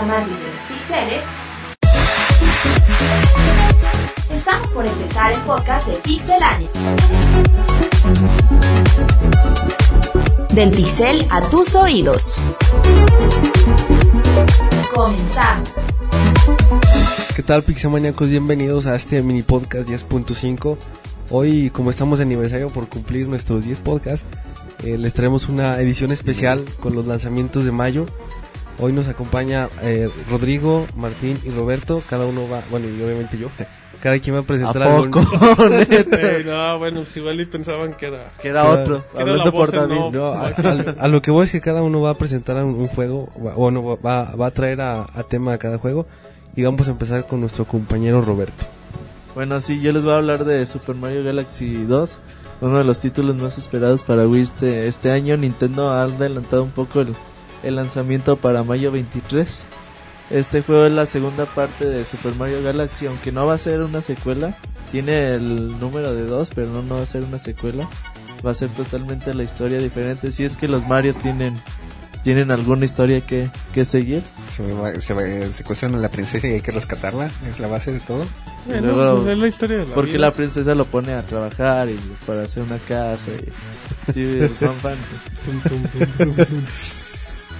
amantes de los pixeles, estamos por empezar el podcast de Pixelania. Del pixel a tus oídos. Comenzamos. ¿Qué tal Pixelmaníacos? Bienvenidos a este mini podcast 10.5. Hoy, como estamos de aniversario por cumplir nuestros 10 podcasts, eh, les traemos una edición especial con los lanzamientos de mayo. Hoy nos acompaña eh, Rodrigo, Martín y Roberto. Cada uno va, bueno, y obviamente yo. Cada quien va a presentar ¿A algún- poco? Ey, no, bueno, si igual y pensaban que era. que era otro. Que era Hablando la por. No, a, a- a lo que voy es que cada uno va a presentar un, un juego, va- o no, va, va a traer a, a tema a cada juego. Y vamos a empezar con nuestro compañero Roberto. Bueno, sí, yo les voy a hablar de Super Mario Galaxy 2. Uno de los títulos más esperados para Wii este, este año. Nintendo ha adelantado un poco el, el lanzamiento para mayo 23. Este juego es la segunda parte de Super Mario Galaxy, aunque no va a ser una secuela. Tiene el número de 2, pero no, no va a ser una secuela. Va a ser totalmente la historia diferente. Si es que los Marios tienen, tienen alguna historia que, que seguir. Se, va- se, va- secuestran a la princesa y hay que rescatarla. Es la base de todo. Bueno, luego- pues es la historia de la Porque vida. la princesa lo pone a trabajar y para hacer una casa. Y, sí,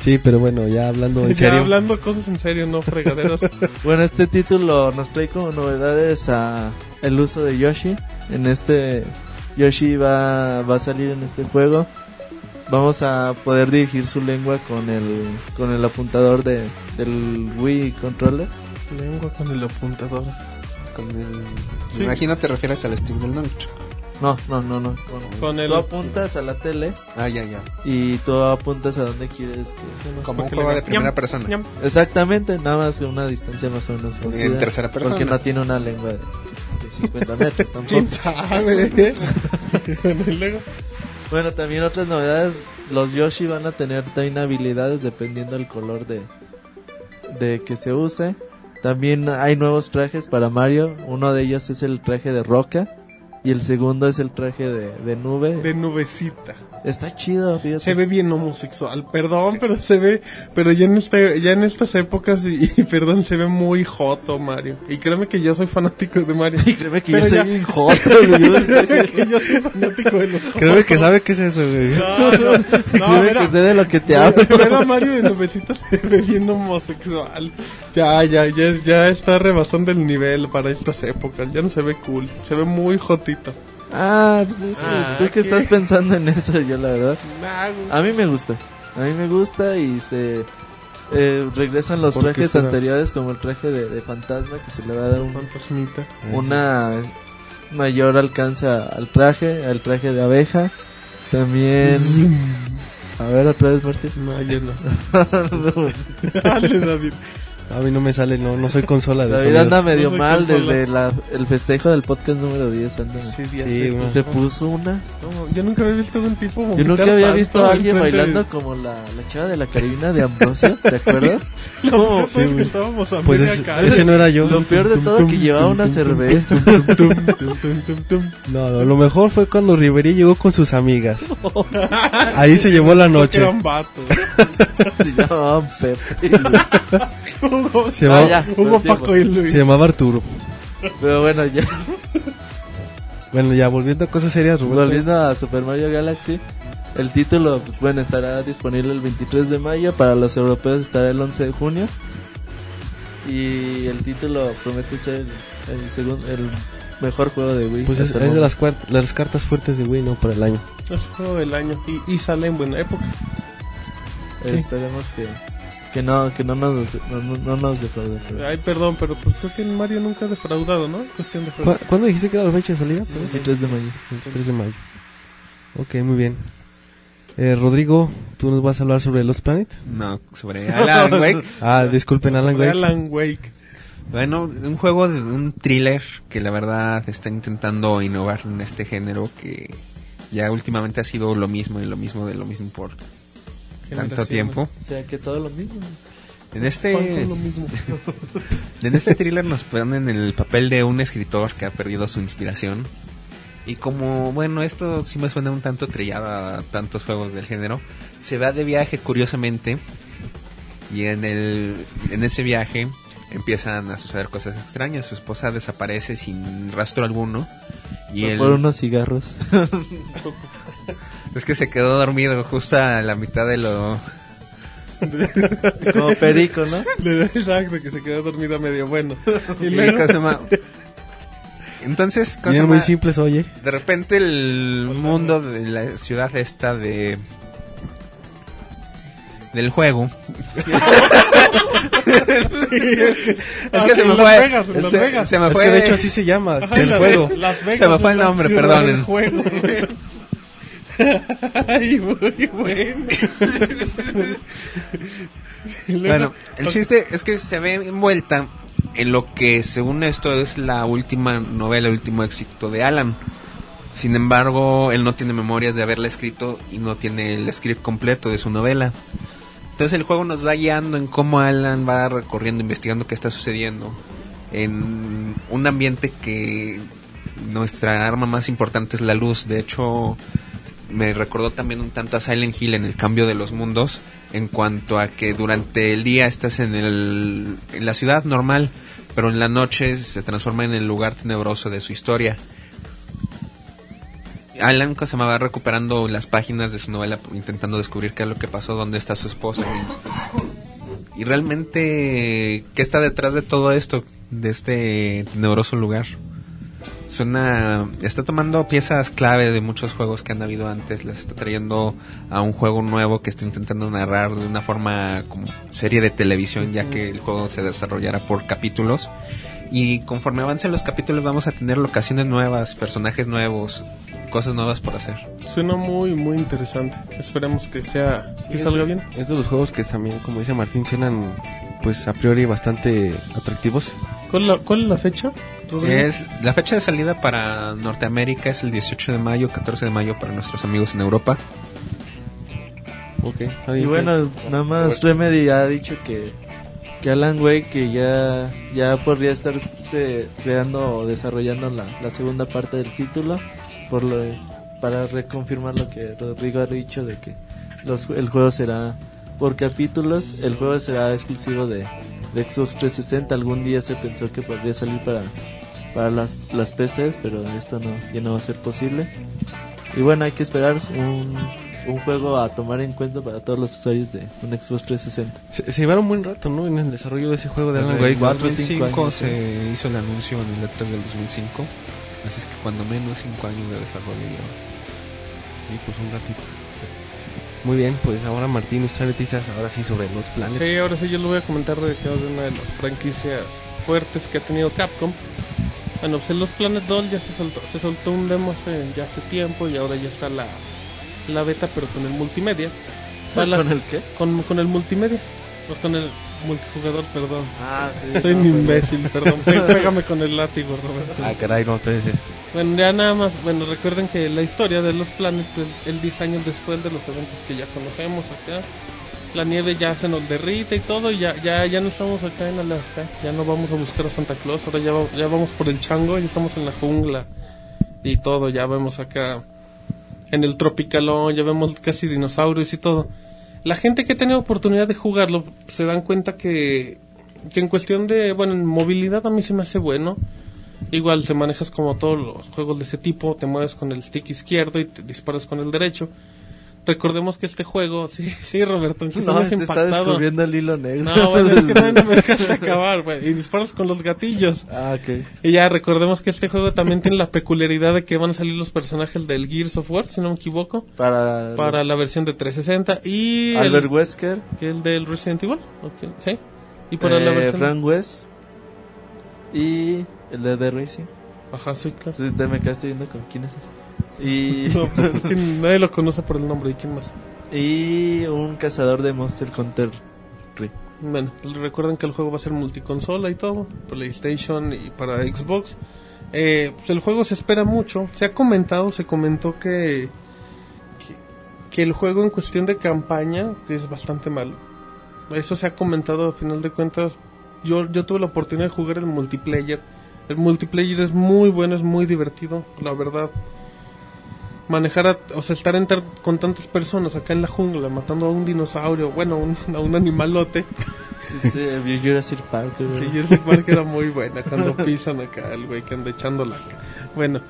Sí, pero bueno, ya hablando en Ya serio. hablando cosas en serio, no fregaderas. Bueno, este título nos trae como novedades a el uso de Yoshi. En este Yoshi va, va a salir en este juego. Vamos a poder dirigir su lengua con el con el apuntador de, del Wii controller. Lengua con el apuntador. Con el, Sí. Imagino te refieres al stick del nunchuck. No, no, no, no. Con el- Tú apuntas a la tele Ah, ya, ya. y tú apuntas a donde quieres que Como un juego de primera persona. Exactamente, nada más una distancia más o menos En tercera persona. Porque no tiene una lengua de, de 50 metros tampoco. ¿Quién sabe? Bueno, también otras novedades, los Yoshi van a tener también habilidades dependiendo del color de, de que se use. También hay nuevos trajes para Mario, uno de ellos es el traje de roca y el segundo es el traje de, de nube. De nubecita. Está chido, fíjate. Se ve bien homosexual, perdón, pero se ve, pero ya en este, ya en estas épocas y, y perdón, se ve muy joto Mario. Y créeme que yo soy fanático de Mario. Y créeme que Pero yo soy bien joto, que yo soy fanático de los Créeme que jotos. sabe qué es eso, güey. No, no, no, Créeme mira, que sé de lo que te hablo. Ver a Mario de se ve bien homosexual. Ya, ya, ya, ya está rebasando el nivel para estas épocas. Ya no se ve cool, se ve muy jotito. Ah, pues es que Ah, tú que estás pensando en eso, yo la verdad. A mí me gusta. A mí me gusta y se eh, regresan los ¿Por qué trajes será? anteriores como el traje de, de fantasma que se le va a dar un- Fantasmita. una mayor alcance al traje, al traje de abeja. También a ver otra vez Martín. No, yo no. Dale, David. A mí no me sale, no, no soy consola de David anda medio No mal consola. desde la, el festejo del podcast número 10 anda. Sí, Sí, bueno. Se puso una. No, yo nunca había visto a un tipo Yo nunca había tanto visto a alguien de- bailando como la, la chava de la caribina de Ambrosio, ¿te acuerdas? Lo peor Sí, fue que estábamos a Pues es- ese no era yo. Lo peor de todo que llevaba una cerveza. No, no, lo mejor fue cuando Rivería llegó con sus amigas. Ahí se llevó la noche. eran vatos. Se llamaban Pepe. Hugo, Se Ah, llamaba, ya, Hugo, no tiempo. Paco y Luis. se llamaba Arturo. Pero bueno, ya Bueno, ya volviendo a cosas serias, Roberto. volviendo a Super Mario Galaxy. El título, pues bueno, estará disponible el 23 de mayo. Para los europeos estará el 11 de junio. Y el título promete ser el, segundo, el mejor juego de Wii. Pues es, es de las, las cartas fuertes de Wii, ¿no? Para el año. Es juego del año. Y, y sale en buena época. Eh, Esperemos que, que no que no nos, no, no- no nos defrauden. pero- Ay, perdón, pero pues creo que Mario nunca ha defraudado, ¿no? Cuestión de ¿Cu- ¿Cuándo dijiste que era la fecha de salida? Perdón. 23 de mayo. 3 de mayo. Ok, muy bien. Eh, Rodrigo, ¿tú nos vas a hablar sobre Lost Planet? No, sobre Alan Wake. Ah, disculpen, Alan Wake. Alan Wake. Bueno, un juego, de un thriller que la verdad está intentando innovar en este género que ya últimamente ha sido lo mismo y lo mismo de lo mismo por tanto tiempo. O sea que todo lo mismo. En este, lo mismo. en este thriller nos ponen en el papel de un escritor que ha perdido su inspiración. Y como, bueno, esto sí me suena un tanto trillado a tantos juegos del género, se va de viaje curiosamente Y en, el, en ese viaje empiezan a suceder cosas extrañas. Su esposa desaparece sin rastro alguno. Y él, Por unos cigarros. es que se quedó dormido justo a la mitad de lo... Como perico, ¿no? Exacto, que se quedó dormido medio bueno. Y luego, ¿cómo se? Entonces, ¿cómo se Bien, muy simples, oye. de repente el mundo de la ciudad esta de del juego es que se en me Las fue Vegas, en Las se, Vegas. se me Es fue que de hecho así se llama, Ajá, el la- juego. Las Vegas Se me fue es el nombre, perdonen. Ay, muy bueno. Bueno, el chiste es que se ve envuelta en lo que según esto es la última novela, el último éxito de Alan. Sin embargo, él no tiene memorias de haberla escrito y no tiene el script completo de su novela. Entonces el juego nos va guiando en cómo Alan va recorriendo, investigando qué está sucediendo en un ambiente que nuestra arma más importante es la luz. De hecho, me recordó también un tanto a Silent Hill en el cambio de los mundos en cuanto a que durante el día estás en, el, en la ciudad normal, pero en la noche se transforma en el lugar tenebroso de su historia. Alan se va recuperando las páginas de su novela intentando descubrir qué es lo que pasó, dónde está su esposa y, y realmente qué está detrás de todo esto, de este tenebroso lugar. Suena, está tomando piezas clave de muchos juegos que han habido antes, las está trayendo a un juego nuevo que está intentando narrar de una forma como serie de televisión, ya que el juego se desarrollará por capítulos. Y conforme avancen los capítulos vamos a tener locaciones nuevas, personajes nuevos, cosas nuevas por hacer. Suena muy, muy interesante. Esperemos que sea, que Sí, salga es- bien. Es de los juegos que también, como dice Martín, suenan pues a priori bastante atractivos. ¿Cuál, es la- cuál es la fecha? Es la fecha de salida para Norteamérica es el 18 de mayo, 14 de mayo para nuestros amigos en Europa. Ok. Y bueno, nada más Remedy ha dicho que, que Alan Wake que ya, ya podría estar creando o desarrollando la, la segunda parte del título por lo, para reconfirmar lo que Rodrigo ha dicho de que los, el juego será por capítulos, el juego será exclusivo de, de Xbox 360, algún día se pensó que podría salir para, para las, las PCs, pero esto no, ya no va a ser posible. Y bueno, hay que esperar un, un juego a tomar en cuenta para todos los usuarios de un Xbox 360. Se, se llevaron un buen rato, ¿no? En el desarrollo de ese juego de el cuatro o 2005 cinco años, se hizo el anuncio en el E3 del 2005. Así es que cuando menos 5 años de desarrollo lleva. Sí, pues un ratito. Muy bien, pues ahora Martín, usted noticias ahora sí sobre los planes. Sí, ahora sí yo le voy a comentar de que es una de las franquicias fuertes que ha tenido Capcom. Bueno, pues en los Planet Doll ya se soltó, se soltó un demo hace, ya hace tiempo y ahora ya está la, la beta, pero con el multimedia. La- ¿Con el qué? Con, con el multimedia, o con el multijugador, perdón. Ah, sí. Soy un imbécil, perdón. Pé- Pégame con el látigo, Roberto. Ah, caray, no, espérese. Bueno, ya nada más, bueno, recuerden que la historia de los planes, pues el 10 años después de los eventos que ya conocemos acá, la nieve ya se nos derrite y todo, y ya, ya, ya no estamos acá en Alaska, ya no vamos a buscar a Santa Claus, ahora ya, ya vamos por el chango, ya estamos en la jungla y todo, ya vemos acá en el tropicalón, ya vemos casi dinosaurios y todo. La gente que ha tenido oportunidad de jugarlo se dan cuenta que, que en cuestión de, bueno, en movilidad a mí se me hace bueno. Igual te manejas como todos los juegos de ese tipo, te mueves con el stick izquierdo y te disparas con el derecho. Recordemos que este juego, sí, sí, Roberto, No, te está impactado. descubriendo el hilo negro. No, bueno, es que no, no me dejaste acabar, güey. Y disparas con los gatillos. Ah, ok. Y ya, recordemos que este juego también tiene la peculiaridad de que van a salir los personajes del Gears of War, si no me equivoco, Para, para los- la versión de 360 y Albert el, Wesker, que el del Resident Evil, ok, sí. Y para eh, la versión... Frank West y el de The Racing. Ajá, sí, claro. Entonces te me quedaste viendo con quién es ese. Y, No, es que nadie lo conoce por el nombre. ¿Y quién más? y un cazador de Monster Hunter. Bueno, recuerden que el juego va a ser multiconsola y todo, PlayStation y para Xbox. Eh, pues el juego se espera mucho. Se ha comentado, se comentó que, que que el juego en cuestión de campaña es bastante malo. Eso se ha comentado a final de cuentas. Yo yo tuve la oportunidad de jugar el multiplayer. El multiplayer es muy bueno, es muy divertido, la verdad. manejar, a- o sea, estar enter- con tantas personas acá en la jungla, matando a un dinosaurio, bueno, un- a un animalote. Este, Jurassic Park. güey. Sí, Jurassic Park era muy buena cuando pisan acá el güey que anda echando la... Bueno,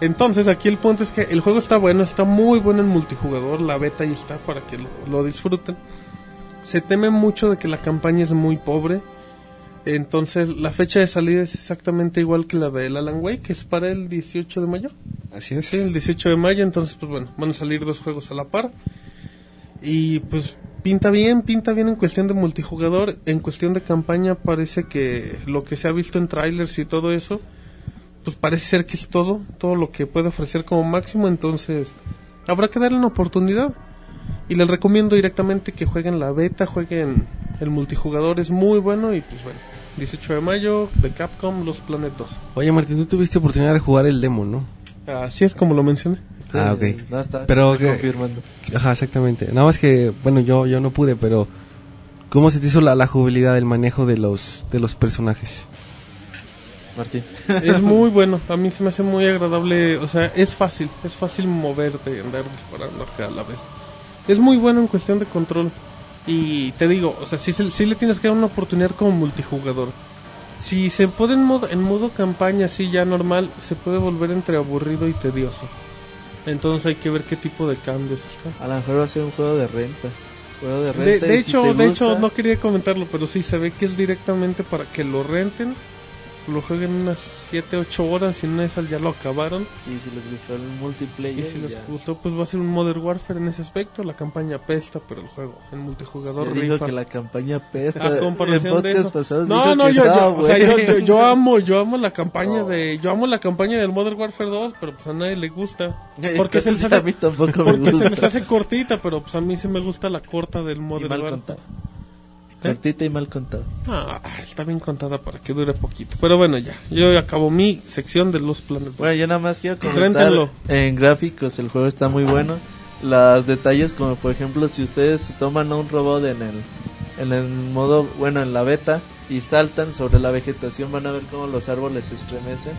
entonces aquí el punto es que el juego está bueno, está muy bueno en multijugador, la beta ahí está para que lo, lo disfruten. Se teme mucho de que la campaña es muy pobre. Entonces la fecha de salida es exactamente igual que la del Alan Wake, que es para el 18 de mayo. Así es. Sí, el 18 de mayo, entonces pues bueno, van a salir dos juegos a la par. Y pues pinta bien, pinta bien en cuestión de multijugador, en cuestión de campaña parece que lo que se ha visto en trailers y todo eso, pues parece ser que es todo, todo lo que puede ofrecer como máximo, entonces habrá que darle una oportunidad. Y les recomiendo directamente que jueguen la beta, jueguen el multijugador, es muy bueno y pues bueno, 18 de mayo de Capcom, Los Planetos. Oye, Martín, tú tuviste oportunidad de jugar el demo, ¿no? Así es como lo mencioné. Ah, ok. Eh, No, está Pero está que- confirmando. Ajá, exactamente. Nada más que, bueno, yo, yo no pude, pero ¿cómo se te hizo la, la jugabilidad, el manejo de los, de los personajes? Martín. es muy bueno, a mí se me hace muy agradable, o sea, es fácil, es fácil moverte y andar disparando acá a la vez. Es muy bueno en cuestión de control. Y te digo, o sea, sí, se- sí le tienes que dar una oportunidad como multijugador. Si se pone en modo, en modo campaña así ya normal, se puede volver entre aburrido y tedioso. Entonces hay que ver qué tipo de cambios está. A lo mejor va a ser un juego de renta. Juego de renta. de hecho, de gusta- hecho no quería comentarlo, pero sí se ve que es directamente para que lo renten, lo jueguen unas 7, 8 horas y en esas ya lo acabaron. Y si les gustó el multiplayer. Y si les ya. gustó, pues va a ser un Modern Warfare en ese aspecto. La campaña apesta, pero el juego en multijugador Sí, digo que la campaña pesta. A en comparación de eso. pasados No, no, yo, estaba yo, o sea, yo, yo, yo amo, yo amo la campaña No. de, yo amo la campaña del Modern Warfare 2, pero pues a nadie le gusta. Porque se les hace, a mí tampoco me porque se gusta. les hace cortita, pero pues a mí sí me gusta la corta del Modern Warfare. ¿Eh? Cortita y mal contada. Ah, está bien contada para que dure poquito. Pero bueno, ya, yo acabo mi sección de los planetas. Bueno, yo nada más quiero comentar en gráficos el juego está muy bueno. Los detalles como por ejemplo si ustedes toman a un robot en el en el modo bueno en la beta y saltan sobre la vegetación van a ver cómo los árboles se estremecen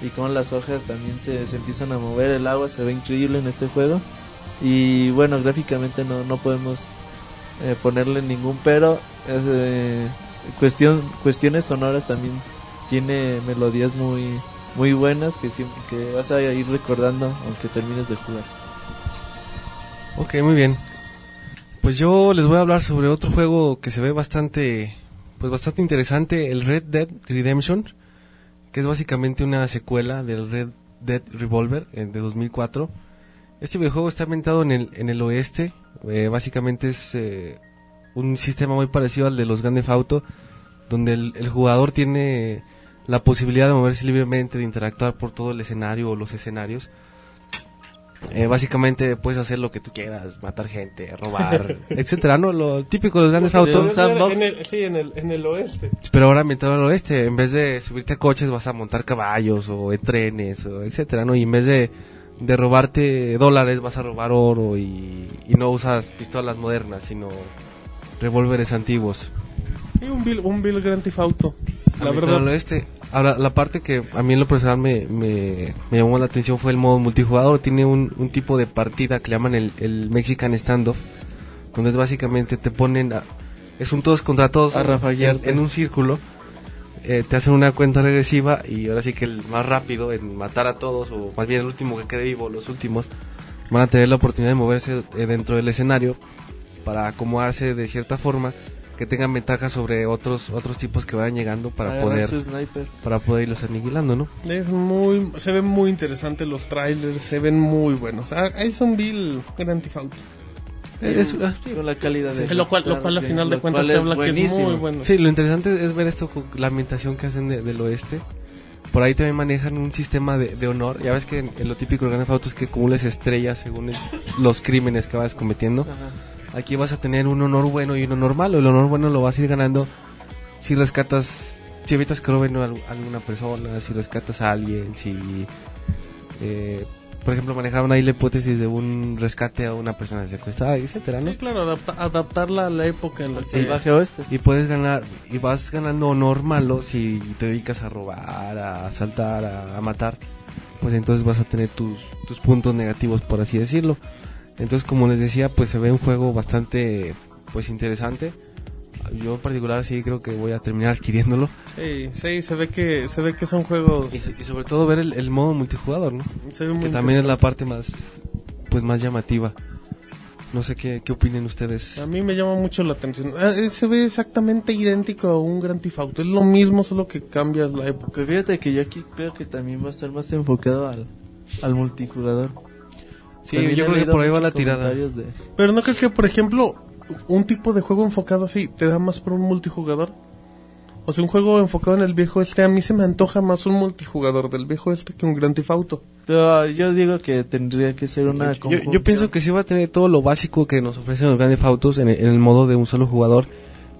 y cómo las hojas también se, se empiezan a mover, el agua se ve increíble en este juego y bueno gráficamente no, no podemos eh, ponerle ningún pero eh, cuestión cuestiones sonoras también tiene melodías muy muy buenas que siempre que vas a ir recordando aunque termines de jugar. Ok, muy bien. Pues yo les voy a hablar sobre otro juego que se ve bastante, pues bastante interesante, el Red Dead Redemption, que es básicamente una secuela del Red Dead Revolver eh, de 2004. Este videojuego está ambientado en el, en el oeste, eh, básicamente es eh, un sistema muy parecido al de los Grand Theft Auto, donde el, el jugador tiene la posibilidad de moverse libremente, de interactuar por todo el escenario o los escenarios. Eh, básicamente puedes hacer lo que tú quieras, matar gente, robar, etcétera, ¿no? Lo típico de los grandes Porque autos. En el- sí, en el, en el oeste. Pero ahora ambientado al oeste, en vez de subirte a coches vas a montar caballos o en trenes, o etcétera, ¿no? Y en vez de, de robarte dólares vas a robar oro y, y no usas pistolas modernas, sino revólveres antiguos. Sí, un Bill, un Bill Grand Theft Auto. La verdad. oeste. Ahora, la parte que a mí en lo personal me, me, me llamó la atención fue el modo multijugador. Tiene un, un tipo de partida que le llaman el, el Mexican Standoff, donde básicamente te ponen, a- es un todos contra todos A en, en un círculo. Eh, te hacen una cuenta regresiva y ahora sí que el más rápido en matar a todos, o más bien el último que quede vivo, los últimos, van a tener la oportunidad de moverse eh, dentro del escenario para acomodarse de cierta forma que tengan ventaja sobre otros otros tipos que vayan llegando para Agarrar poder para poder irlos aniquilando, ¿no? Es muy, se ven muy interesantes los trailers, se ven muy buenos. Ah, es un Bill Grand Theft Auto. Es- ah, con la calidad de Lo cual, lo cual a Rockstar, final de cuentas te habla que es muy bueno. sí, lo interesante es ver esto, la ambientación que hacen de- del oeste. Por ahí también manejan un sistema de, de honor. Ya ves que en, en lo típico de Grand Theft Auto es que acumules estrellas según el- los crímenes que vas cometiendo. Ajá. Aquí vas a tener un honor bueno y un honor malo. El honor bueno lo vas a ir ganando si rescatas, si evitas que roben a al- alguna persona, si rescatas a alguien, si, eh, por ejemplo, manejaban ahí la hipótesis de un rescate a una persona secuestrada, etcétera, ¿no? Sí, claro, adapta- adaptarla a la época en la que... Salvaje oeste. Y puedes ganar, y vas ganando honor malo si te dedicas a robar, a asaltar, a, a matar. pues entonces vas a tener tus, tus puntos negativos, por así decirlo. Entonces, como les decía, pues se ve un juego bastante pues interesante. Yo en particular sí creo que voy a terminar adquiriéndolo. Sí, sí, se ve que, se ve que son juegos... Y, so- y sobre todo ver el, el modo multijugador, ¿no? se ve muy Que también es la parte más pues más llamativa. No sé qué, qué opinen ustedes. A mí me llama mucho la atención. Ah, eh, se ve exactamente idéntico a un Grand Theft Auto. Es lo mismo, solo que cambias la época. Que fíjate que yo aquí creo que también va a estar más enfocado al, al multijugador. Sí, También yo creo que por ahí va la tirada. de- Pero ¿no crees que, por ejemplo, un tipo de juego enfocado así te da más por un multijugador? O sea, un juego enfocado en el viejo este, a mí se me antoja más un multijugador del viejo este que un Grand Theft Auto. Pero yo digo que tendría que ser una Yo, yo pienso que sí va a tener todo lo básico que nos ofrecen los grandes autos en el, en el modo de un solo jugador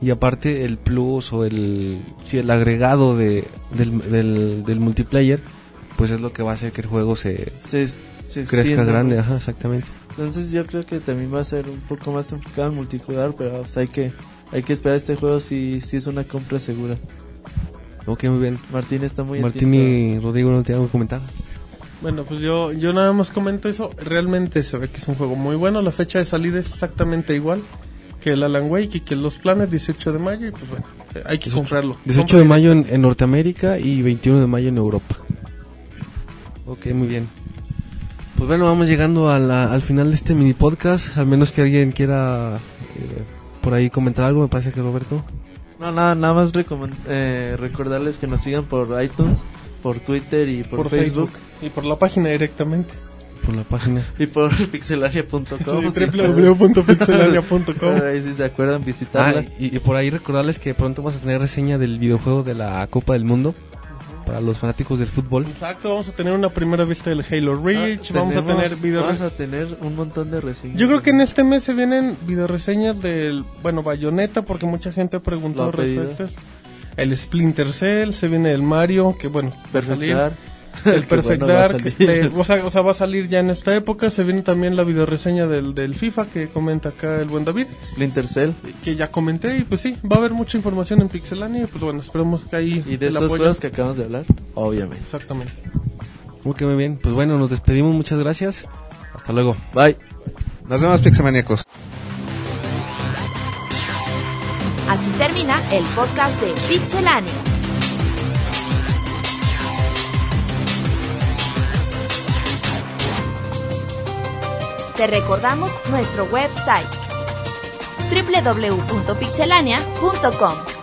y aparte el plus o el, sí, el agregado de, del, del, del multiplayer pues es lo que va a hacer que el juego se se, se crezca extienda, grande, ajá, exactamente. Entonces yo creo que también va a ser un poco más enfocado en multijugador, pero pues, hay que hay que esperar este juego si, si es una compra segura. Ok, muy bien. Martín está muy Martín atento. y Rodrigo no te algo que comentar. Bueno, pues yo, yo nada más comento eso. Realmente se ve que es un juego muy bueno. La fecha de salida es exactamente igual que el Alan Wake y que los planes 18 de mayo. Y pues bueno, hay que comprarlo. 18 Compra de mayo en, en Norteamérica y 21 de mayo en Europa. Ok, muy bien. Pues bueno, vamos llegando a la- al final de este mini podcast. Al menos que alguien quiera eh, por ahí comentar algo, me parece que Roberto. No, nada, nada más eh, recordarles que nos sigan por iTunes, por Twitter y por, por Facebook, Facebook. y por la página directamente. Por la página. y por pixelaria.com. Sí, www.pixelania.com. Ahí si se acuerdan Ah, visitarla. y, y por ahí recordarles que pronto vamos a tener reseña del videojuego de la Copa del Mundo para los fanáticos del fútbol. Exacto, vamos a tener una primera vista del Halo Ah, Reach, vamos a tenemos- tener video vamos a tener un montón de reseñas. Yo creo que en este mes se vienen videoreseñas del, bueno, Bayonetta, porque mucha gente pedido. respecto. El Splinter Cell, se viene el Mario, que bueno, va a salir. El Perfect bueno, Dark, de- o, sea, o sea, va a salir ya en esta época. Se viene también la videoreseña del, del FIFA que comenta acá el buen David, Splinter Cell. que ya comenté. Y pues sí, va a haber mucha información en Pixelania. Y pues bueno, esperemos que ahí Y de apoyo- juegos que acabamos de hablar, obviamente. Exactamente. Ok, muy bien. Pues bueno, nos despedimos. Muchas gracias. Hasta luego. Bye. Nos vemos, Pixelmaníacos. Así termina el podcast de Pixelania. Te recordamos nuestro website www.pixelania.com.